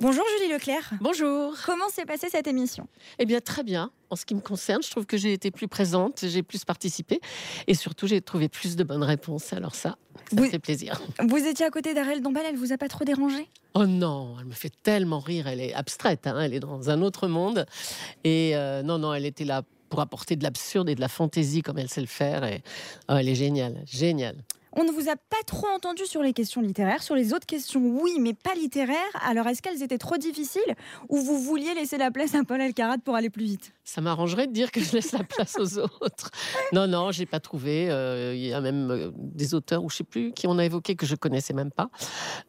Bonjour Julie Leclerc. Bonjour. Comment s'est passée cette émission? Eh bien, très bien. En ce qui me concerne, je trouve que j'ai été plus présente, j'ai plus participé et surtout j'ai trouvé plus de bonnes réponses. Alors ça, ça fait plaisir. Vous étiez à côté d'Ariel Dombal, elle vous a pas trop dérangé? Oh non, elle me fait tellement rire. Elle est abstraite, hein, elle est dans un autre monde. Et euh, non, non, elle était là pour apporter de l'absurde et de la fantaisie comme elle sait le faire. Et oh, elle est géniale, géniale. On ne vous a pas trop entendu sur les questions littéraires, sur les autres questions oui, mais pas littéraires. Alors est-ce qu'elles étaient trop difficiles ou vous vouliez laisser la place à Paul Alcarat pour aller plus vite? Ça m'arrangerait de dire que je laisse la place aux autres. Non, non, j'ai pas trouvé. Euh, Il y a même euh, des auteurs, ou je sais plus, qui on a évoqué que je connaissais même pas.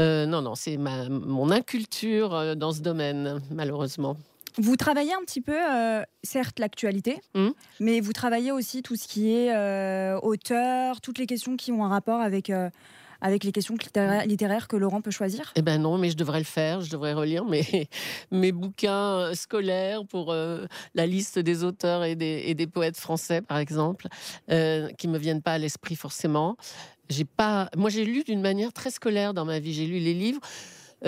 Euh, non, non, c'est mon inculture dans ce domaine, malheureusement. Vous travaillez un petit peu, euh, certes, l'actualité, Mhm. mais vous travaillez aussi tout ce qui est euh, auteur, toutes les questions qui ont un rapport avec, euh, avec les questions littéra- littéraires que Laurent peut choisir. Eh ben non, mais je devrais le faire. Je devrais relire mes, mes bouquins euh, scolaires pour euh, la liste des auteurs et des, et des poètes français, par exemple, euh, qui me viennent pas à l'esprit forcément. J'ai pas. Moi, j'ai lu d'une manière très scolaire dans ma vie. J'ai lu les livres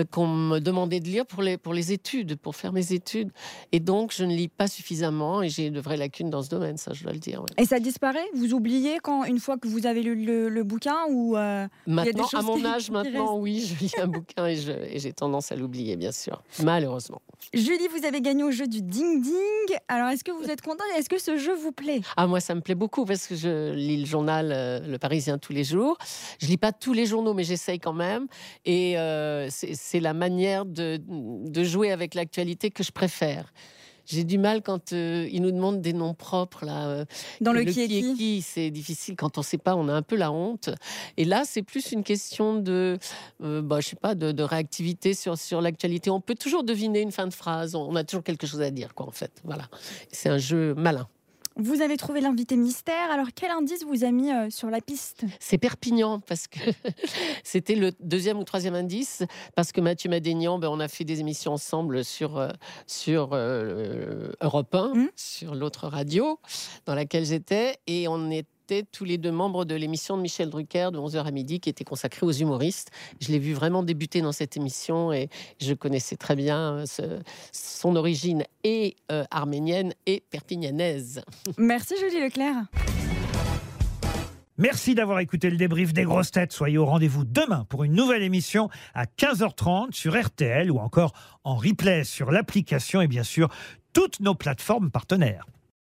qu'on me demandait de lire pour les, pour les études, pour faire mes études. Et donc, je ne lis pas suffisamment et j'ai de vraies lacunes dans ce domaine, ça, je dois le dire. ouais. Et ça disparaît? Vous oubliez quand une fois que vous avez lu le, le bouquin ou euh, a des Maintenant, à mon âge, maintenant, oui, je lis un bouquin et j'ai tendance à l'oublier, bien sûr. Malheureusement. Julie, vous avez gagné au jeu du ding ding. Alors est-ce que vous êtes contente? Est-ce que ce jeu vous plaît? Ah, moi, ça me plaît beaucoup parce que je lis le journal euh, Le Parisien tous les jours. Je lis pas tous les journaux, mais j'essaye quand même. Et euh, c'est c'est la manière de, de jouer avec l'actualité que je préfère. J'ai du mal quand euh, ils nous demandent des noms propres là. euh, Dans le, qui est qui, c'est difficile quand on ne sait pas, on a un peu la honte. Et là, c'est plus une question de, euh, bah, je sais pas, de, de réactivité sur, sur l'actualité. On peut toujours deviner une fin de phrase. On a toujours quelque chose à dire, quoi, en fait. Voilà. C'est un jeu malin. Vous avez trouvé l'invité mystère. Alors quel indice vous a mis euh, sur la piste? C'est Perpignan parce que c'était le deuxième ou troisième indice parce que Mathieu Madénian, ben, on a fait des émissions ensemble sur euh, sur euh, Europe 1, Mhm. sur l'autre radio dans laquelle j'étais et on tous les deux membres de l'émission de Michel Drucker de 11h à midi qui était consacrée aux humoristes. Je l'ai vu vraiment débuter dans cette émission et je connaissais très bien euh, ce- son origine et euh, arménienne et perpignanaise. Merci Julie Leclerc. Merci d'avoir écouté le débrief des grosses têtes. Soyez au rendez-vous demain pour une nouvelle émission à 15h30 sur RTL ou encore en replay sur l'application et bien sûr toutes nos plateformes partenaires.